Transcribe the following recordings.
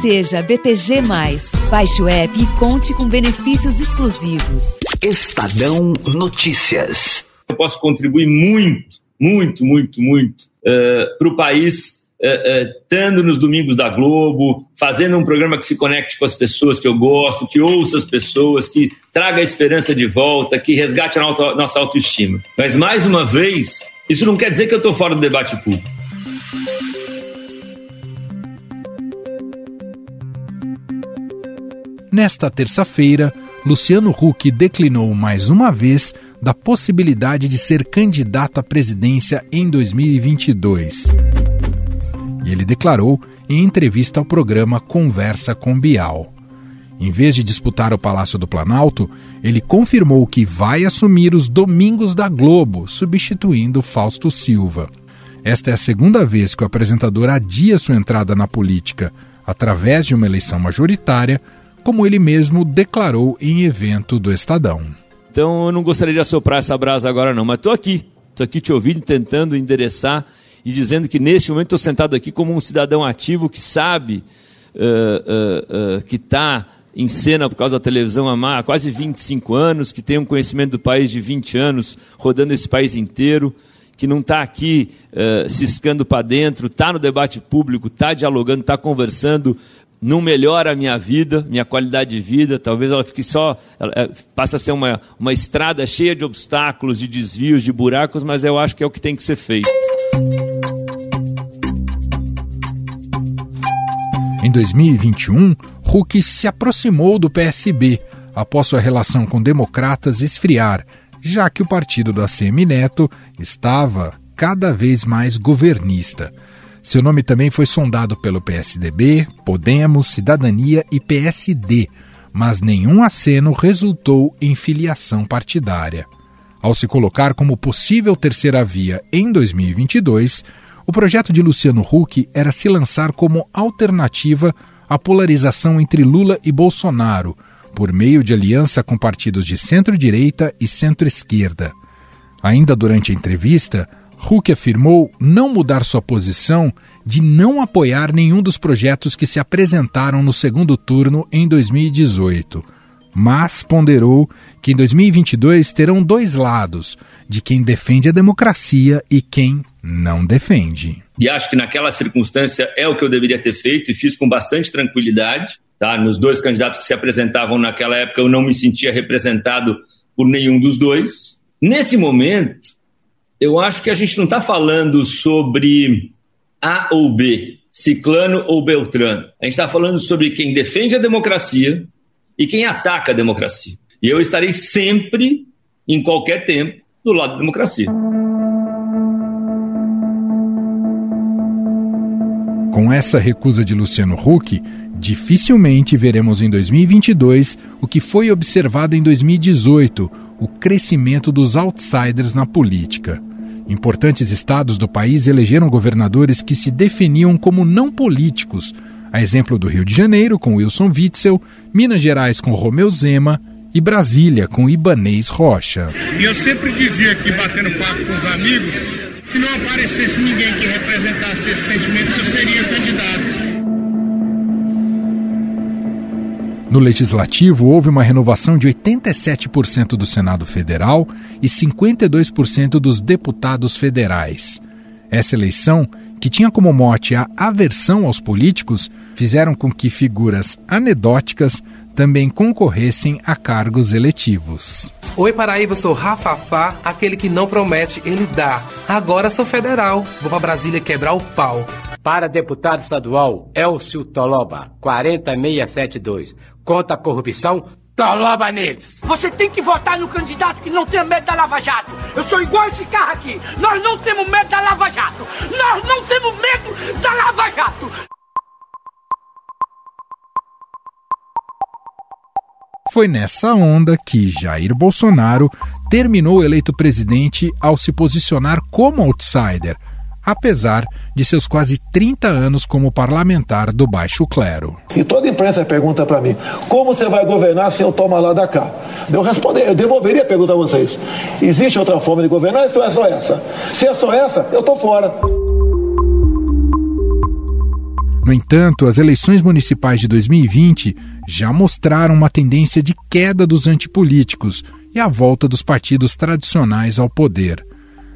Seja BTG. Baixe o app e conte com benefícios exclusivos. Estadão Notícias. Eu posso contribuir muito, muito, muito, muito uh, para o país estando uh, uh, nos domingos da Globo, fazendo um programa que se conecte com as pessoas que eu gosto, que ouça as pessoas, que traga a esperança de volta, que resgate a nossa autoestima. Mas, mais uma vez, isso não quer dizer que eu estou fora do debate público. Nesta terça-feira, Luciano Huck declinou mais uma vez da possibilidade de ser candidato à presidência em 2022. E ele declarou em entrevista ao programa Conversa com Bial. Em vez de disputar o Palácio do Planalto, ele confirmou que vai assumir os Domingos da Globo, substituindo Fausto Silva. Esta é a segunda vez que o apresentador adia sua entrada na política através de uma eleição majoritária como ele mesmo declarou em evento do Estadão. Então eu não gostaria de assoprar essa brasa agora não, mas estou aqui, estou aqui te ouvindo, tentando endereçar e dizendo que neste momento estou sentado aqui como um cidadão ativo que sabe uh, uh, uh, que está em cena por causa da televisão há quase 25 anos, que tem um conhecimento do país de 20 anos, rodando esse país inteiro, que não está aqui uh, ciscando para dentro, está no debate público, está dialogando, está conversando não melhora a minha vida, minha qualidade de vida, talvez ela fique só, ela, é, passa a ser uma, uma estrada cheia de obstáculos, de desvios, de buracos, mas eu acho que é o que tem que ser feito. Em 2021, Huck se aproximou do PSB após sua relação com democratas esfriar, já que o partido do ACM Neto estava cada vez mais governista. Seu nome também foi sondado pelo PSDB, Podemos, Cidadania e PSD, mas nenhum aceno resultou em filiação partidária. Ao se colocar como possível terceira via em 2022, o projeto de Luciano Huck era se lançar como alternativa à polarização entre Lula e Bolsonaro, por meio de aliança com partidos de centro-direita e centro-esquerda. Ainda durante a entrevista, Huck afirmou não mudar sua posição de não apoiar nenhum dos projetos que se apresentaram no segundo turno em 2018, mas ponderou que em 2022 terão dois lados, de quem defende a democracia e quem não defende. E acho que naquela circunstância é o que eu deveria ter feito e fiz com bastante tranquilidade. Tá? Nos dois candidatos que se apresentavam naquela época, eu não me sentia representado por nenhum dos dois. Nesse momento, eu acho que a gente não está falando sobre A ou B, Ciclano ou Beltrano. A gente está falando sobre quem defende a democracia e quem ataca a democracia. E eu estarei sempre, em qualquer tempo, do lado da democracia. Com essa recusa de Luciano Huck, dificilmente veremos em 2022 o que foi observado em 2018, o crescimento dos outsiders na política. Importantes estados do país elegeram governadores que se definiam como não políticos, a exemplo do Rio de Janeiro, com Wilson Witzel, Minas Gerais, com Romeu Zema e Brasília, com Ibanês Rocha. E eu sempre dizia aqui, batendo papo com os amigos, se não aparecesse ninguém que representasse esse sentimento, eu seria candidato. No Legislativo, houve uma renovação de 87% do Senado Federal e 52% dos deputados federais. Essa eleição, que tinha como mote a aversão aos políticos, fizeram com que figuras anedóticas também concorressem a cargos eletivos. Oi, Paraíba, sou Rafafá, aquele que não promete, ele dá. Agora sou federal, vou para Brasília quebrar o pau. Para deputado estadual, Elcio Toloba, 40672 contra a corrupção, toloba neles. Você tem que votar no candidato que não tem medo da Lava Jato. Eu sou igual esse carro aqui. Nós não temos medo da Lava Jato. Nós não temos medo da Lava Jato. Foi nessa onda que Jair Bolsonaro terminou eleito presidente ao se posicionar como outsider apesar de seus quase 30 anos como parlamentar do baixo clero. E toda a imprensa pergunta para mim: como você vai governar se eu tomar lá da cá? Eu responder, eu devolveria a pergunta a vocês. Existe outra forma de governar ou é só essa? Se é só essa, eu estou fora. No entanto, as eleições municipais de 2020 já mostraram uma tendência de queda dos antipolíticos e a volta dos partidos tradicionais ao poder.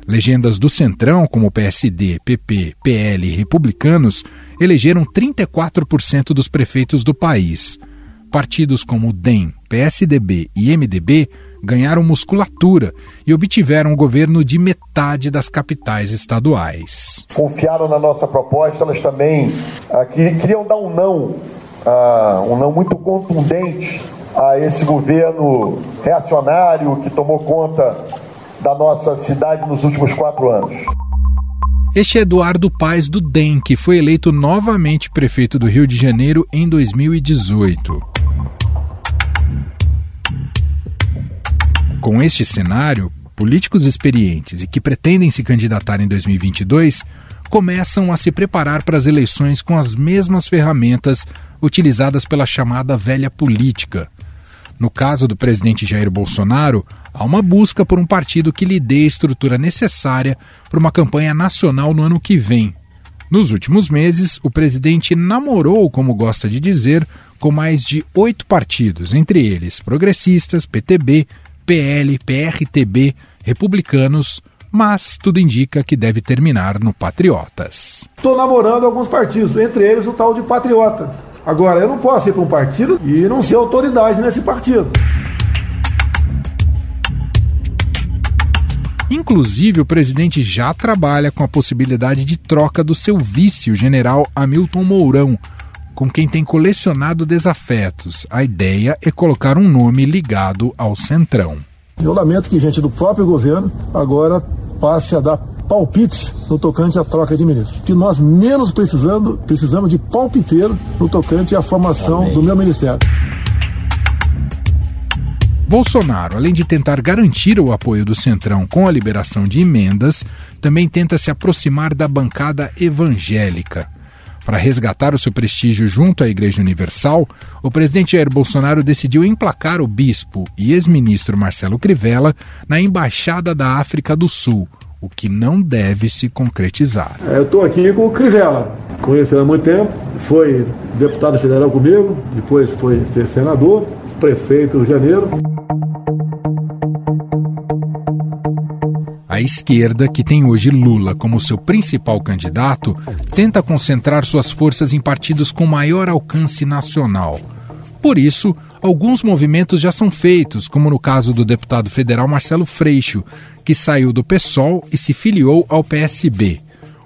Legendas do Centrão, como PSD, PP, PL e Republicanos, elegeram 34% dos prefeitos do país. Partidos como DEM, PSDB e MDB ganharam musculatura e obtiveram o governo de metade das capitais estaduais. Confiaram na nossa proposta, elas também ah, queriam dar um não, ah, um não muito contundente a esse governo reacionário que tomou conta da nossa cidade nos últimos quatro anos. Este é Eduardo Paes do DEM, que foi eleito novamente prefeito do Rio de Janeiro em 2018. Com este cenário, políticos experientes e que pretendem se candidatar em 2022 começam a se preparar para as eleições com as mesmas ferramentas utilizadas pela chamada velha política. No caso do presidente Jair Bolsonaro, há uma busca por um partido que lhe dê a estrutura necessária para uma campanha nacional no ano que vem. Nos últimos meses, o presidente namorou, como gosta de dizer, com mais de oito partidos, entre eles progressistas, PTB, PL, PRTB, republicanos, mas tudo indica que deve terminar no Patriotas. Estou namorando alguns partidos, entre eles o tal de Patriota. Agora, eu não posso ir para um partido e não ser autoridade nesse partido. Inclusive, o presidente já trabalha com a possibilidade de troca do seu vice, o general Hamilton Mourão, com quem tem colecionado desafetos. A ideia é colocar um nome ligado ao Centrão. Eu lamento que gente do próprio governo agora passe a dar palpites no tocante à troca de ministros. Que nós menos precisando, precisamos de palpiteiro no tocante à formação Amém. do meu ministério. Bolsonaro, além de tentar garantir o apoio do Centrão com a liberação de emendas, também tenta se aproximar da bancada evangélica. Para resgatar o seu prestígio junto à Igreja Universal, o presidente Jair Bolsonaro decidiu emplacar o bispo e ex-ministro Marcelo Crivella na Embaixada da África do Sul, o que não deve se concretizar. É, eu estou aqui com o Crivella, conheci há muito tempo, foi deputado federal comigo, depois foi ser senador, prefeito do Janeiro. A esquerda, que tem hoje Lula como seu principal candidato, tenta concentrar suas forças em partidos com maior alcance nacional. Por isso, alguns movimentos já são feitos, como no caso do deputado federal Marcelo Freixo, que saiu do PSOL e se filiou ao PSB.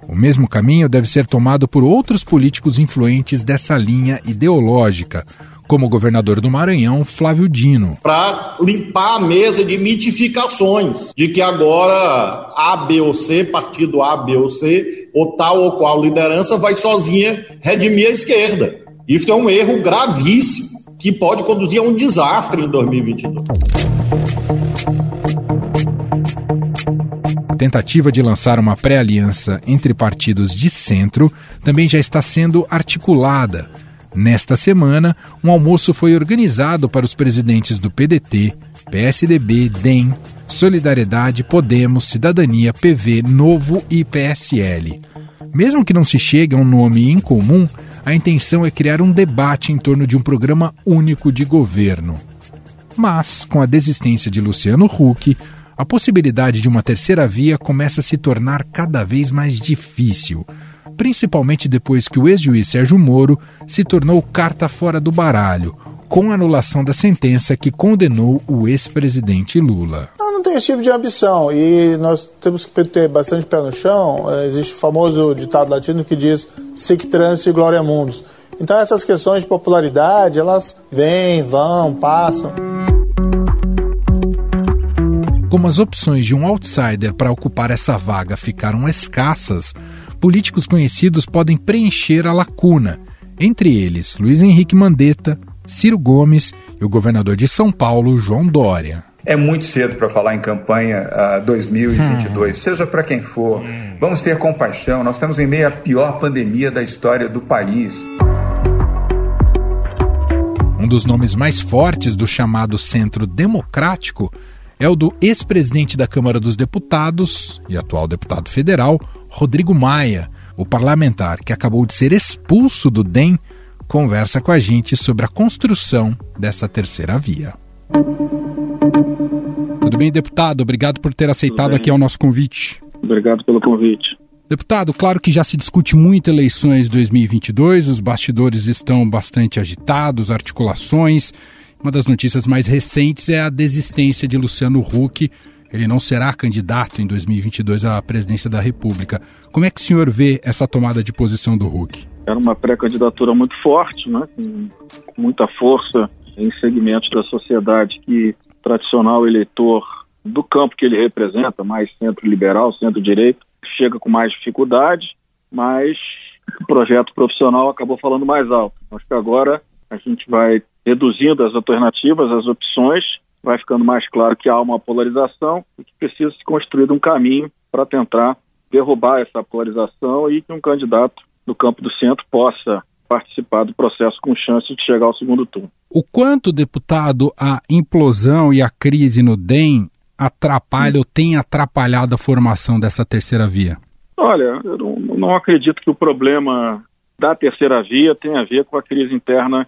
O mesmo caminho deve ser tomado por outros políticos influentes dessa linha ideológica, como o governador do Maranhão, Flávio Dino. Para limpar a mesa de mitificações de que agora A, B ou C, partido A, B ou C, ou tal ou qual liderança vai sozinha redimir a esquerda. Isso é um erro gravíssimo que pode conduzir a um desastre em 2022. Tentativa de lançar uma pré-aliança entre partidos de centro também já está sendo articulada Nesta semana, um almoço foi organizado para os presidentes do PDT, PSDB, DEM, Solidariedade, Podemos, Cidadania, PV, Novo e PSL. Mesmo que não se chegue a um nome em comum, a intenção é criar um debate em torno de um programa único de governo. Mas, com a desistência de Luciano Huck, a possibilidade de uma terceira via começa a se tornar cada vez mais difícil principalmente depois que o ex-juiz Sérgio Moro se tornou carta fora do baralho, com anulação da sentença que condenou o ex-presidente Lula. Eu não tenho esse tipo de ambição e nós temos que ter bastante pé no chão. É, existe o famoso ditado latino que diz sic transit gloria mundus. Então essas questões de popularidade, elas vêm, vão, passam. Como as opções de um outsider para ocupar essa vaga ficaram escassas, políticos conhecidos podem preencher a lacuna, entre eles Luiz Henrique Mandetta, Ciro Gomes e o governador de São Paulo, João Dória. É muito cedo para falar em campanha uh, 2022, hum. seja para quem for. Hum. Vamos ter compaixão, nós estamos em meio à pior pandemia da história do país. Um dos nomes mais fortes do chamado Centro Democrático é o do ex-presidente da Câmara dos Deputados e atual deputado federal, Rodrigo Maia, o parlamentar que acabou de ser expulso do DEM, conversa com a gente sobre a construção dessa terceira via. Tudo bem, deputado? Obrigado por ter aceitado aqui o nosso convite. Obrigado pelo convite. Deputado, claro que já se discute muito eleições 2022, os bastidores estão bastante agitados, articulações. Uma das notícias mais recentes é a desistência de Luciano Huck. Ele não será candidato em 2022 à presidência da República. Como é que o senhor vê essa tomada de posição do Huck? Era uma pré-candidatura muito forte, né? com muita força em segmentos da sociedade que tradicional eleitor do campo que ele representa, mais centro-liberal, centro-direito, chega com mais dificuldade, mas o projeto profissional acabou falando mais alto. Acho que agora a gente vai reduzindo as alternativas, as opções, vai ficando mais claro que há uma polarização e que precisa se construir um caminho para tentar derrubar essa polarização e que um candidato do campo do centro possa participar do processo com chance de chegar ao segundo turno. O quanto, deputado, a implosão e a crise no DEM atrapalha ou tem atrapalhado a formação dessa terceira via? Olha, eu não, não acredito que o problema da terceira via tenha a ver com a crise interna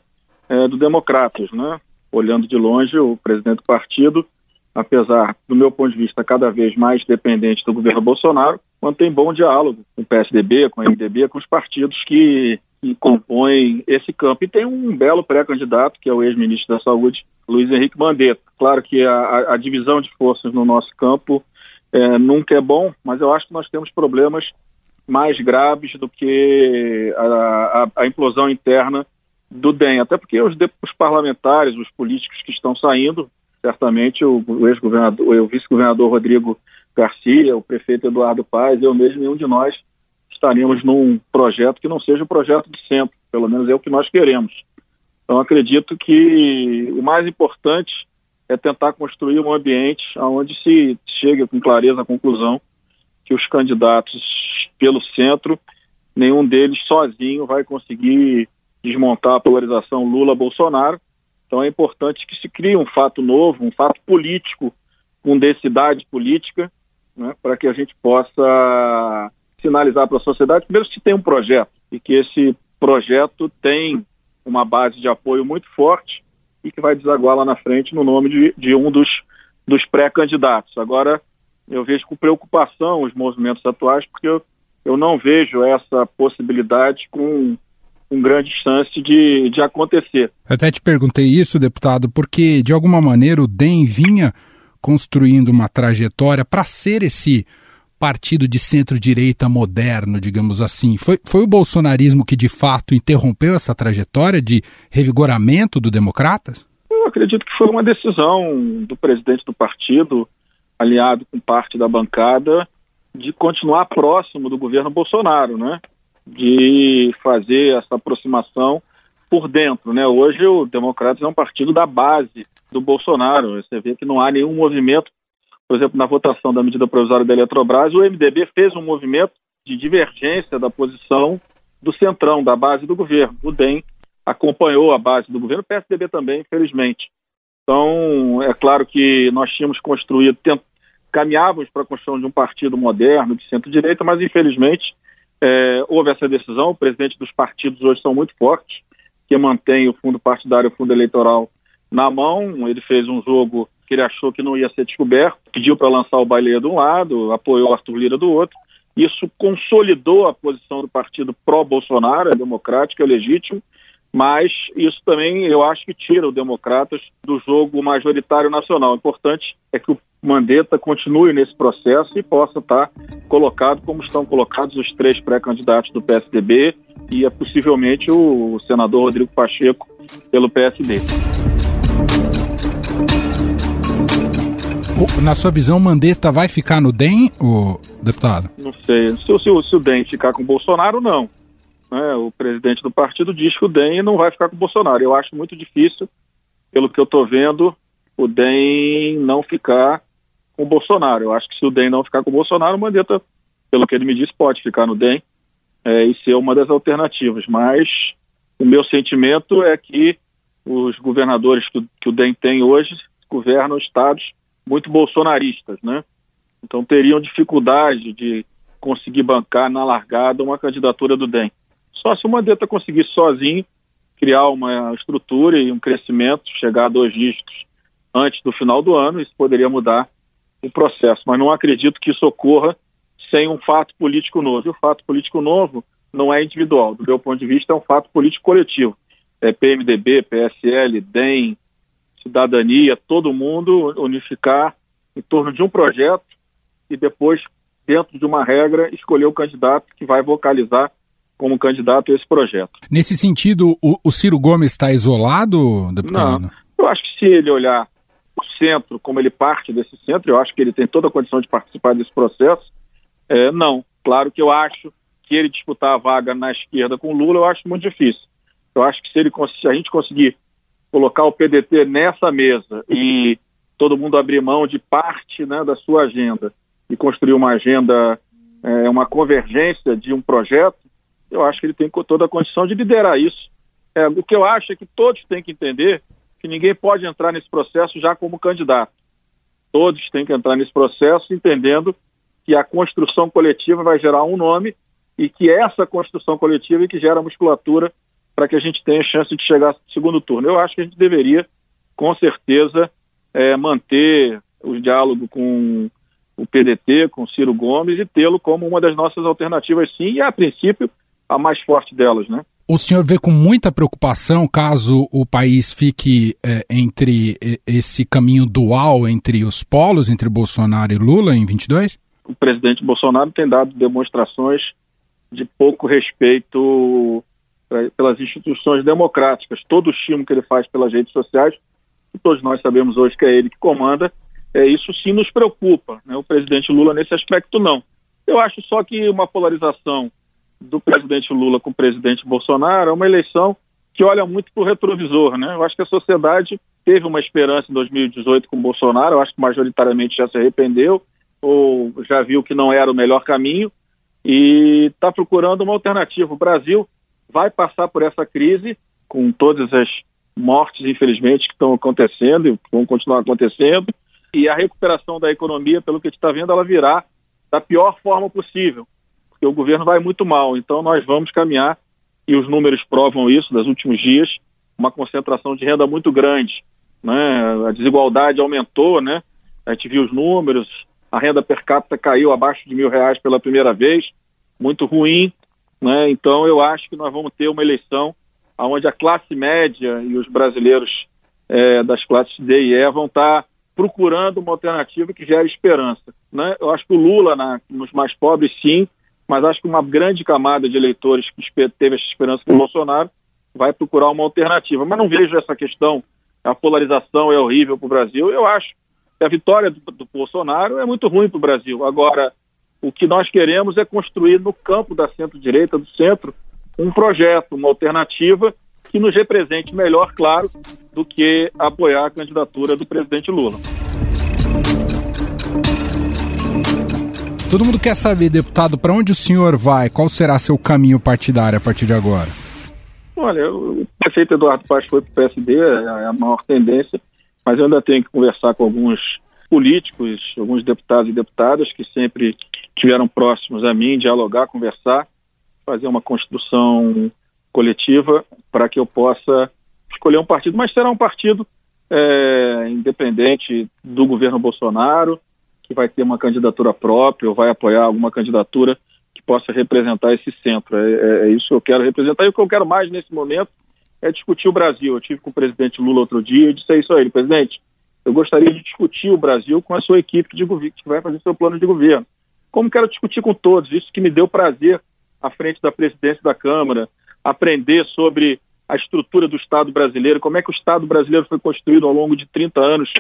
é, do Democratas, né? Olhando de longe, o presidente do partido, apesar do meu ponto de vista cada vez mais dependente do governo Bolsonaro, mantém bom diálogo com o PSDB, com o MDB, com os partidos que que compõem esse campo. E tem um belo pré-candidato, que é o ex-ministro da Saúde, Luiz Henrique Mandetta. Claro que a, a divisão de forças no nosso campo é, nunca é bom, mas eu acho que nós temos problemas mais graves do que a, a, a implosão interna do DEM. Até porque os, os, parlamentares, os políticos que estão saindo, certamente o, o ex-governador, o vice-governador Rodrigo Garcia, o prefeito Eduardo Paes, eu mesmo, nenhum de nós estaríamos num projeto que não seja o projeto de centro, pelo menos é o que nós queremos. Então, acredito que o mais importante é tentar construir um ambiente onde se chegue com clareza à conclusão que os candidatos pelo centro, nenhum deles sozinho vai conseguir desmontar a polarização Lula-Bolsonaro. Então é importante que se crie um fato novo, um fato político, com densidade política, né, para que a gente possa sinalizar para a sociedade, primeiro, que tem um projeto e que esse projeto tem uma base de apoio muito forte e que vai desaguar lá na frente no nome de, de um dos, dos pré-candidatos. Agora, eu vejo com preocupação os movimentos atuais, porque eu, eu não vejo essa possibilidade com, com grande chance de, de acontecer. Eu até te perguntei isso, deputado, porque de alguma maneira o DEM vinha construindo uma trajetória para ser esse partido de centro-direita moderno, digamos assim. Foi, foi o bolsonarismo que de fato interrompeu essa trajetória de revigoramento do Democratas? Eu acredito que foi uma decisão do presidente do partido, aliado com parte da bancada, de continuar próximo do governo Bolsonaro, né? De fazer essa aproximação por dentro, né? Hoje o Democratas é um partido da base do Bolsonaro. Você vê que não há nenhum movimento por exemplo, na votação da medida provisória da Eletrobras, o MDB fez um movimento de divergência da posição do centrão, da base do governo. O DEM acompanhou a base do governo, o PSDB também, infelizmente. Então, é claro que nós tínhamos construído, caminhávamos para a construção de um partido moderno, de centro-direita, mas infelizmente é, houve essa decisão. O presidente dos partidos hoje são muito fortes, que mantém o fundo partidário, o fundo eleitoral na mão. Ele fez um jogo que ele achou que não ia ser descoberto, pediu para lançar o Baileia de um lado, apoiou o Arthur Lira do outro. Isso consolidou a posição do partido pró-Bolsonaro, é democrático, é legítimo, mas isso também eu acho que tira o Democratas do jogo majoritário nacional. O importante é que o Mandetta continue nesse processo e possa estar colocado como estão colocados os três pré-candidatos do PSDB e é possivelmente o senador Rodrigo Pacheco pelo PSD. Na sua visão, Mandetta vai ficar no DEM, o deputado? Não sei. Se, se, se o DEM ficar com o Bolsonaro, não. É, o presidente do partido diz que o DEM não vai ficar com o Bolsonaro. Eu acho muito difícil, pelo que eu estou vendo, o DEM não ficar com o Bolsonaro. Eu acho que se o DEM não ficar com o Bolsonaro, o Mandetta, pelo que ele me disse, pode ficar no DEM é, e ser uma das alternativas. Mas o meu sentimento é que os governadores que, que o DEM tem hoje governam estados muito bolsonaristas, né? Então teriam dificuldade de conseguir bancar na largada uma candidatura do DEM. Só se o Mandetta conseguir sozinho criar uma estrutura e um crescimento, chegar a dois dígitos antes do final do ano, isso poderia mudar o processo. Mas não acredito que isso ocorra sem um fato político novo. E o fato político novo não é individual. Do meu ponto de vista, é um fato político coletivo. É PMDB, PSL, DEM, Cidadania, todo mundo unificar em torno de um projeto e depois, dentro de uma regra, escolher o candidato que vai vocalizar como candidato a esse projeto. Nesse sentido, o, o Ciro Gomes está isolado, deputado? Não. Eu acho que se ele olhar o centro, como ele parte desse centro, eu acho que ele tem toda a condição de participar desse processo. É, não. Claro que eu acho que ele disputar a vaga na esquerda com Lula, eu acho muito difícil. Eu acho que se, ele, se a gente conseguir colocar o PDT nessa mesa e todo mundo abrir mão de parte né, da sua agenda e construir uma agenda, é, uma convergência de um projeto, eu acho que ele tem toda a condição de liderar isso. É, o que eu acho é que todos têm que entender que ninguém pode entrar nesse processo já como candidato. Todos têm que entrar nesse processo entendendo que a construção coletiva vai gerar um nome e que essa construção coletiva é que gera musculatura para que a gente tenha chance de chegar ao segundo turno. Eu acho que a gente deveria, com certeza, é, manter o diálogo com o PDT, com Ciro Gomes e tê-lo como uma das nossas alternativas, sim, e a princípio a mais forte delas, né? O senhor vê com muita preocupação caso o país fique é, entre esse caminho dual entre os polos, entre Bolsonaro e Lula em 22? O presidente Bolsonaro tem dado demonstrações de pouco respeito pra, pelas instituições democráticas. Todo o estímulo que ele faz pelas redes sociais, que todos nós sabemos hoje que é ele que comanda, é, isso sim nos preocupa. Né? O presidente Lula, nesse aspecto, não. Eu acho só que uma polarização do presidente Lula com o presidente Bolsonaro é uma eleição que olha muito para o retrovisor, né? Eu acho que a sociedade teve uma esperança em 2018 com Bolsonaro, eu acho que majoritariamente já se arrependeu ou já viu que não era o melhor caminho e está procurando uma alternativa. O Brasil vai passar por essa crise com todas as mortes, infelizmente, que estão acontecendo e vão continuar acontecendo, e a recuperação da economia, pelo que a gente está vendo, ela virá da pior forma possível porque o governo vai muito mal. Então nós vamos caminhar, e os números provam isso nos últimos dias, uma concentração de renda muito grande. Né? A desigualdade aumentou, né? A gente viu os números, a renda per capita caiu abaixo de mil reais pela primeira vez, muito ruim. Né? Então eu acho que nós vamos ter uma eleição onde a classe média e os brasileiros é, das classes D e E vão estar procurando uma alternativa que gere esperança. Né? Eu acho que o Lula, na, nos mais pobres, sim, mas acho que uma grande camada de eleitores que teve essa esperança com o Bolsonaro vai procurar uma alternativa. Mas não vejo essa questão, a polarização é horrível para o Brasil. Eu acho que a vitória do, do Bolsonaro é muito ruim para o Brasil. Agora, o que nós queremos é construir no campo da centro-direita, do centro, um projeto, uma alternativa que nos represente melhor, claro, do que apoiar a candidatura do presidente Lula. Todo mundo quer saber, deputado, para onde o senhor vai? Qual será seu caminho partidário a partir de agora? Olha, o prefeito Eduardo Paz foi para o PSD, é a maior tendência, mas eu ainda tenho que conversar com alguns políticos, alguns deputados e deputadas que sempre estiveram próximos a mim, dialogar, conversar, fazer uma construção coletiva para que eu possa escolher um partido, mas será um partido é, independente do governo Bolsonaro, que vai ter uma candidatura própria ou vai apoiar alguma candidatura que possa representar esse centro. É, é, é, isso que eu quero representar. E o que eu quero mais nesse momento é discutir o Brasil. Eu tive com o presidente Lula outro dia e disse isso a ele, presidente, eu gostaria de discutir o Brasil com a sua equipe de governo, que vai fazer seu plano de governo. Como quero discutir com todos, isso que me deu prazer à frente da presidência da Câmara, aprender sobre a estrutura do Estado brasileiro, como é que o Estado brasileiro foi construído ao longo de 30 anos,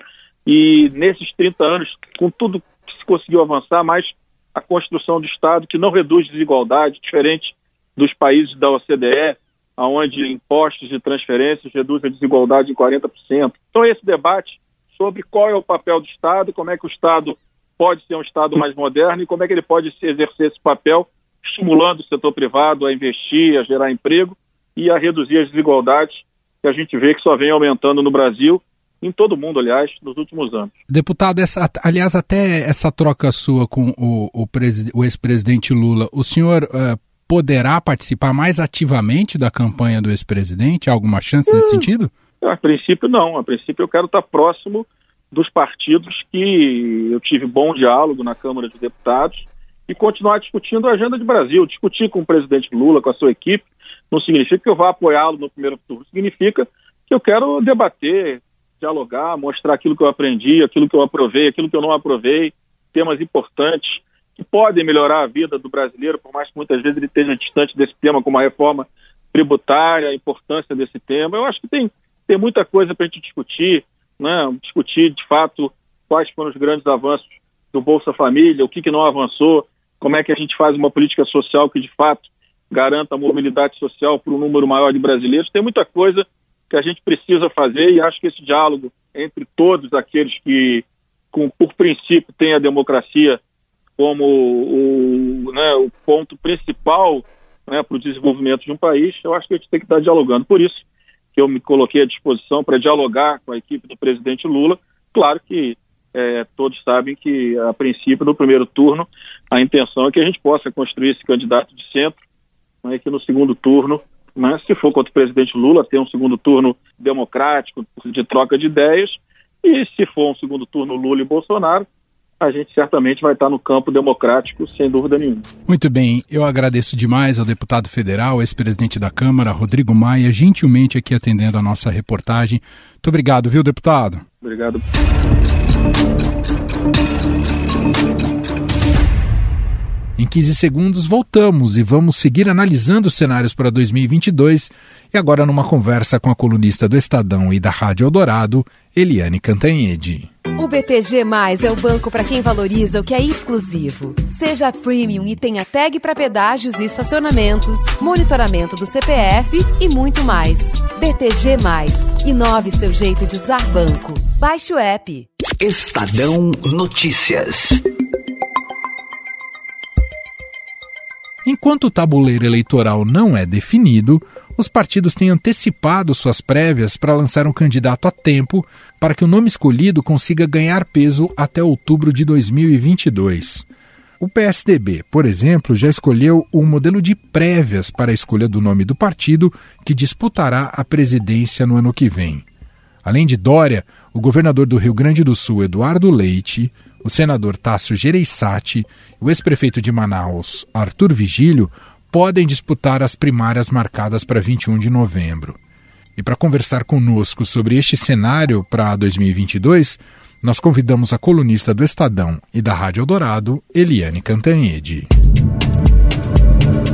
e nesses 30 anos, com tudo que se conseguiu avançar, mais a construção do Estado que não reduz desigualdade, diferente dos países da OCDE, onde impostos e transferências reduzem a desigualdade em 40%. Então, esse debate sobre qual é o papel do Estado, como é que o Estado pode ser um Estado mais moderno e como é que ele pode exercer esse papel, estimulando o setor privado a investir, a gerar emprego e a reduzir as desigualdades que a gente vê que só vem aumentando no Brasil em todo mundo, aliás, nos últimos anos. Deputado, essa, aliás, até essa troca sua com o, o, o ex-presidente Lula, o senhor uh, poderá participar mais ativamente da campanha do ex-presidente? Há alguma chance nesse hum, sentido? A princípio, não. A princípio, eu quero estar próximo dos partidos que eu tive bom diálogo na Câmara de Deputados e continuar discutindo a agenda de Brasil. Discutir com o presidente Lula, com a sua equipe, não significa que eu vá apoiá-lo no primeiro turno, significa que eu quero debater, dialogar, mostrar aquilo que eu aprendi, aquilo que eu aprovei, aquilo que eu não aprovei, temas importantes que podem melhorar a vida do brasileiro, por mais que muitas vezes ele esteja distante desse tema, como a reforma tributária, a importância desse tema. Eu acho que tem, tem muita coisa para a gente discutir, né? discutir de fato quais foram os grandes avanços do Bolsa Família, o que, que não avançou, como é que a gente faz uma política social que de fato garanta a mobilidade social para um número maior de brasileiros. Tem muita coisa que a gente precisa fazer e acho que esse diálogo entre todos aqueles que, com, por princípio, têm a democracia como o, né, o ponto principal né, para o desenvolvimento de um país, eu acho que a gente tem que estar dialogando. Por isso que eu me coloquei à disposição para dialogar com a equipe do presidente Lula. Claro que é, todos sabem que, a princípio, no primeiro turno, a intenção é que a gente possa construir esse candidato de centro, né, que no segundo turno né, se for contra o presidente Lula, ter um segundo turno democrático, de troca de ideias, e se for um segundo turno Lula e Bolsonaro, a gente certamente vai estar no campo democrático, sem dúvida nenhuma. Muito bem, eu agradeço demais ao deputado federal, ex-presidente da Câmara, Rodrigo Maia, gentilmente aqui atendendo a nossa reportagem. Muito obrigado, viu, deputado? Obrigado. Em 15 segundos voltamos e vamos seguir analisando os cenários para 2022 e agora numa conversa com a colunista do Estadão e da Rádio Eldorado, Eliane Cantanhede. O BTG Mais é o banco para quem valoriza o que é exclusivo. Seja premium e tenha tag para pedágios e estacionamentos, monitoramento do CPF e muito mais. BTG Mais. Inove seu jeito de usar banco. Baixe o app. Estadão Notícias. Enquanto o tabuleiro eleitoral não é definido, os partidos têm antecipado suas prévias para lançar um candidato a tempo para que o nome escolhido consiga ganhar peso até outubro de 2022. O PSDB, por exemplo, já escolheu um modelo de prévias para a escolha do nome do partido que disputará a presidência no ano que vem. Além de Dória, o governador do Rio Grande do Sul, Eduardo Leite, o senador Tássio Gereissati e o ex-prefeito de Manaus, Arthur Vigílio, podem disputar as primárias marcadas para 21 de novembro. E para conversar conosco sobre este cenário para 2022, nós convidamos a colunista do Estadão e da Rádio Eldorado, Eliane Cantanhede.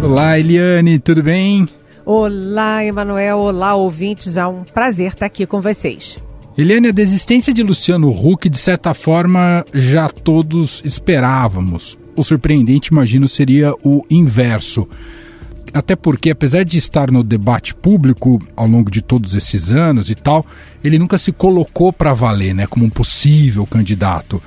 Olá, Eliane, tudo bem? Olá, Emanuel. Olá, ouvintes. É um prazer estar aqui com vocês. Eliane, a desistência de Luciano Huck, de certa forma, já todos esperávamos. O surpreendente, imagino, seria o inverso. Até porque, apesar de estar no debate público ao longo de todos esses anos e tal, ele nunca se colocou para valer, né, como um possível candidato.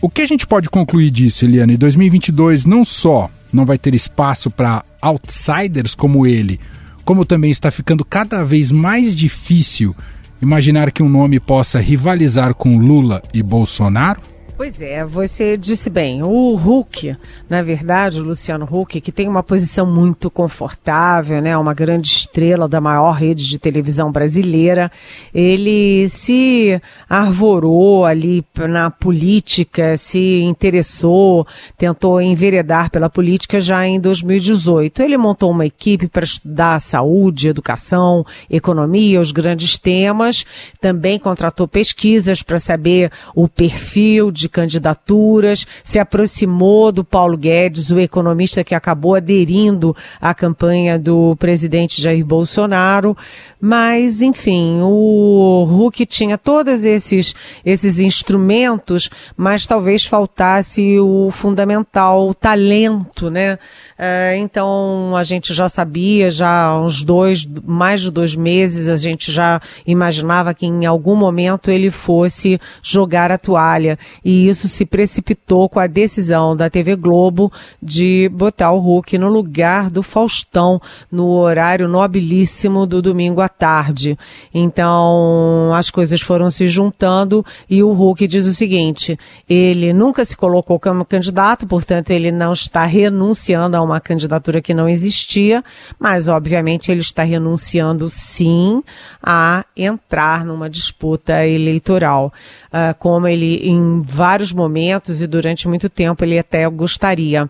O que a gente pode concluir disso, Eliane? 2022 não só não vai ter espaço para outsiders como ele, como também está ficando cada vez mais difícil imaginar que um nome possa rivalizar com Lula e Bolsonaro? Pois é, você disse bem. O Huck, na verdade, o Luciano Huck, que tem uma posição muito confortável, né, uma grande estrela da maior rede de televisão brasileira, ele se arvorou ali na política, se interessou, tentou enveredar pela política já em 2018. Ele montou uma equipe para estudar saúde, educação, economia, os grandes temas, também contratou pesquisas para saber o perfil de candidaturas, se aproximou do Paulo Guedes, o economista que acabou aderindo à campanha do presidente Jair Bolsonaro. Mas, enfim, o Huck tinha todos esses, esses instrumentos, mas talvez faltasse o fundamental, o talento, né? É, então, a gente já sabia, já há uns dois, mais de dois meses, a gente já imaginava que em algum momento ele fosse jogar a toalha. E isso se precipitou com a decisão da TV Globo de botar o Huck no lugar do Faustão no horário nobilíssimo do domingo à tarde. Então, as coisas foram se juntando e o Huck diz o seguinte: ele nunca se colocou como candidato, portanto, ele não está renunciando a uma candidatura que não existia, mas obviamente ele está renunciando sim a entrar numa disputa eleitoral, uh, como ele em vários momentos e durante muito tempo ele até gostaria.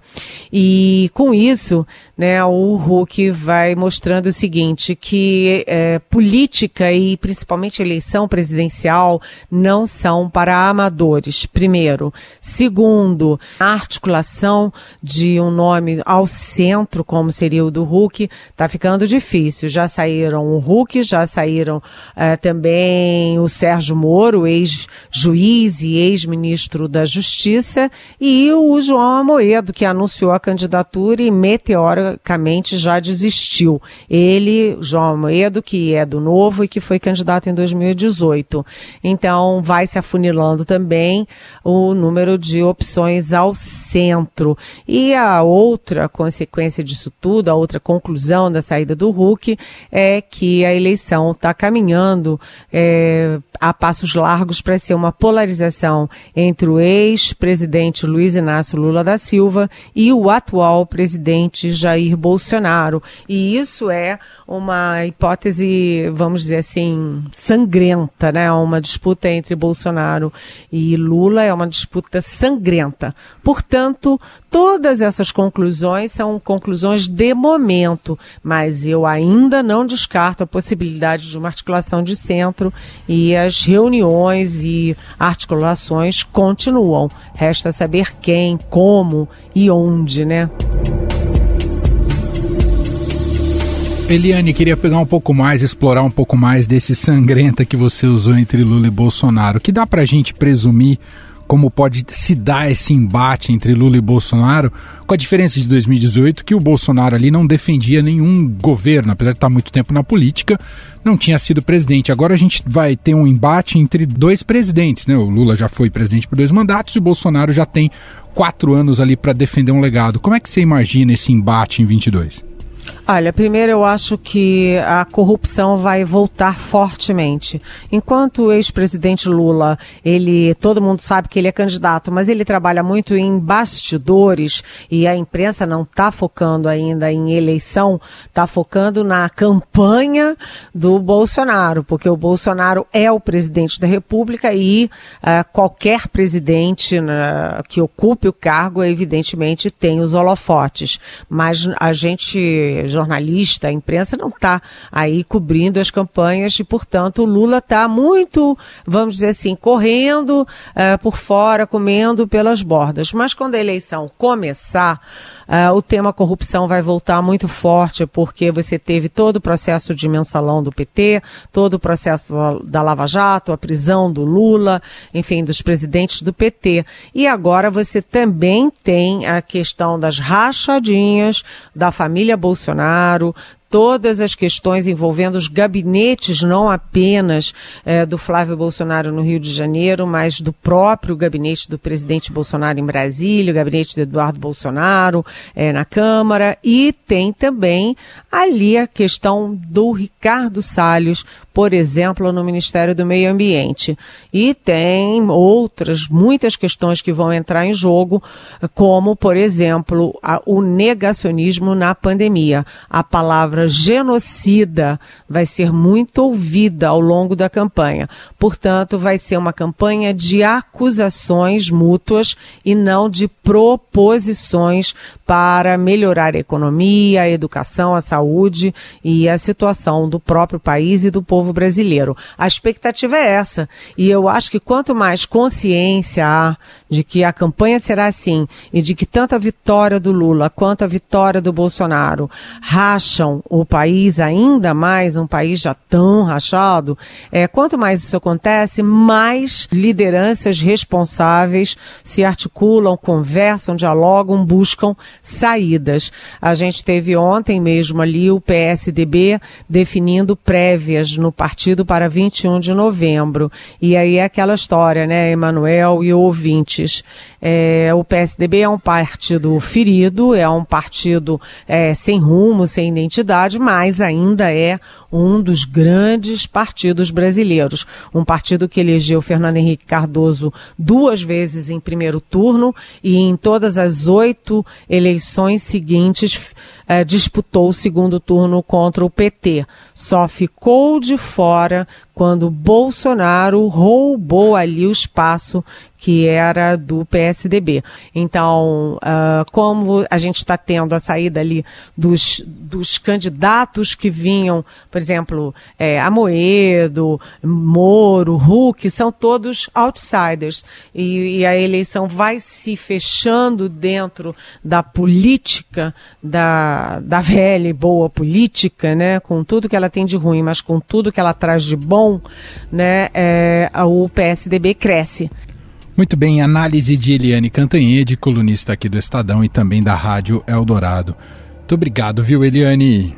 E com isso, né, o Huck vai mostrando o seguinte, que é, política e principalmente eleição presidencial não são para amadores, primeiro. Segundo, a articulação de um nome ao centro, como seria o do Huck, está ficando difícil. Já saíram o Huck, já saíram é, também o Sérgio Moro, ex-juiz e ex-ministro da Justiça, e o João Amoedo, que anunciou a candidatura e meteoricamente já desistiu. Ele, João Amoedo, que é do Novo e que foi candidato em 2018. Então, vai se afunilando também o número de opções ao centro. E a outra consequência disso tudo, a outra conclusão da saída do Huck, é que a eleição está caminhando é, a passos largos para ser uma polarização entre o ex-presidente Luiz Inácio Lula da Silva e o atual presidente Jair Bolsonaro. E isso é uma hipótese, vamos dizer assim, sangrenta, né? Uma disputa entre Bolsonaro e Lula é uma disputa sangrenta. Portanto, todas essas conclusões são conclusões de momento, mas eu ainda não descarto a possibilidade de uma articulação de centro e as reuniões e articulações continuam. Resta saber quem, como e onde, né? Eliane, queria pegar um pouco mais, explorar um pouco mais desse sangrenta que você usou entre Lula e Bolsonaro. Que dá pra gente presumir como pode se dar esse embate entre Lula e Bolsonaro, com a diferença de 2018 que o Bolsonaro ali não defendia nenhum governo, apesar de estar muito tempo na política, não tinha sido presidente. Agora a gente vai ter um embate entre dois presidentes, né? O Lula já foi presidente por dois mandatos e o Bolsonaro já tem quatro anos ali para defender um legado. Como é que você imagina esse embate em 22? Olha, primeiro eu acho que a corrupção vai voltar fortemente. Enquanto o ex-presidente Lula, ele, todo mundo sabe que ele é candidato, mas ele trabalha muito em bastidores e a imprensa não está focando ainda em eleição, está focando na campanha do Bolsonaro, porque o Bolsonaro é o presidente da República e uh, qualquer presidente uh, que ocupe o cargo, evidentemente, tem os holofotes. Mas a gente jornalista, a imprensa não está aí cobrindo as campanhas e, portanto, o Lula está muito, vamos dizer assim, correndo uh, por fora, comendo pelas bordas. Mas quando a eleição começar, uh, o tema corrupção vai voltar muito forte, porque você teve todo o processo de mensalão do PT, todo o processo da Lava Jato, a prisão do Lula, enfim, dos presidentes do PT. E agora você também tem a questão das rachadinhas da família Bolsonaro, Bolsonaro, todas as questões envolvendo os gabinetes, não apenas é, do Flávio Bolsonaro no Rio de Janeiro, mas do próprio gabinete do presidente Bolsonaro em Brasília, o gabinete do Eduardo Bolsonaro é, na Câmara, e tem também ali a questão do Ricardo Salles, por exemplo, no Ministério do Meio Ambiente. E tem outras, muitas questões que vão entrar em jogo, como, por exemplo, a, o negacionismo na pandemia. A palavra palavra genocida vai ser muito ouvida ao longo da campanha. Portanto, vai ser uma campanha de acusações mútuas e não de proposições para melhorar a economia, a educação, a saúde e a situação do próprio país e do povo brasileiro. A expectativa é essa. E eu acho que quanto mais consciência há de que a campanha será assim e de que tanto a vitória do Lula quanto a vitória do Bolsonaro racham o país ainda mais, um país já tão rachado, é, quanto mais isso acontece, mais lideranças responsáveis se articulam, conversam, dialogam, buscam saídas. A gente teve ontem mesmo ali o PSDB definindo prévias no partido para 21 de novembro. E aí é aquela história, né, Emanuel e ouvintes. É, o PSDB é um partido ferido, é um partido é, sem rumo, sem identidade, mas ainda é um dos grandes partidos brasileiros. Um partido que elegeu Fernando Henrique Cardoso duas vezes em primeiro turno e em todas as oito eleições seguintes é, disputou o segundo turno contra o PT. Só ficou de fora quando Bolsonaro roubou ali o espaço que era do PSDB. Então, uh, como a gente está tendo a saída ali dos, dos candidatos que vinham, por exemplo, é, Amoedo, Moro, Huck, são todos outsiders. E, e a eleição vai se fechando dentro da política, da, da velha e boa política, né, com tudo que ela tem de ruim, mas com tudo que ela traz de bom, né, é, o PSDB cresce. Muito bem, análise de Eliane Cantanhede, colunista aqui do Estadão e também da Rádio Eldorado. Muito obrigado, viu, Eliane?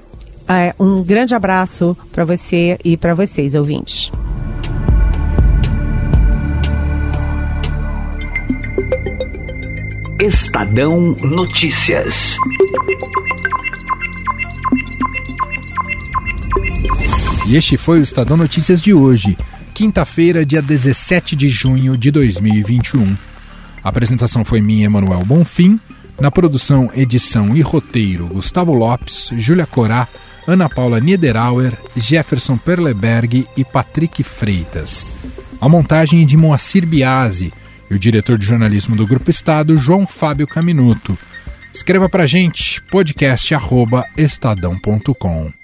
É, um grande abraço para você e para vocês, ouvintes. Estadão Notícias. E este foi o Estadão Notícias de hoje quinta-feira, dia 17 de junho de 2021. A apresentação foi minha, Emanuel Bonfim. Na produção, edição e roteiro, Gustavo Lopes, Júlia Corá, Ana Paula Niederauer, Jefferson Perleberg e Patrick Freitas. A montagem é de Moacir Biasi e o diretor de jornalismo do Grupo Estado, João Fábio Caminuto. Escreva pra gente, podcast@estadão.com.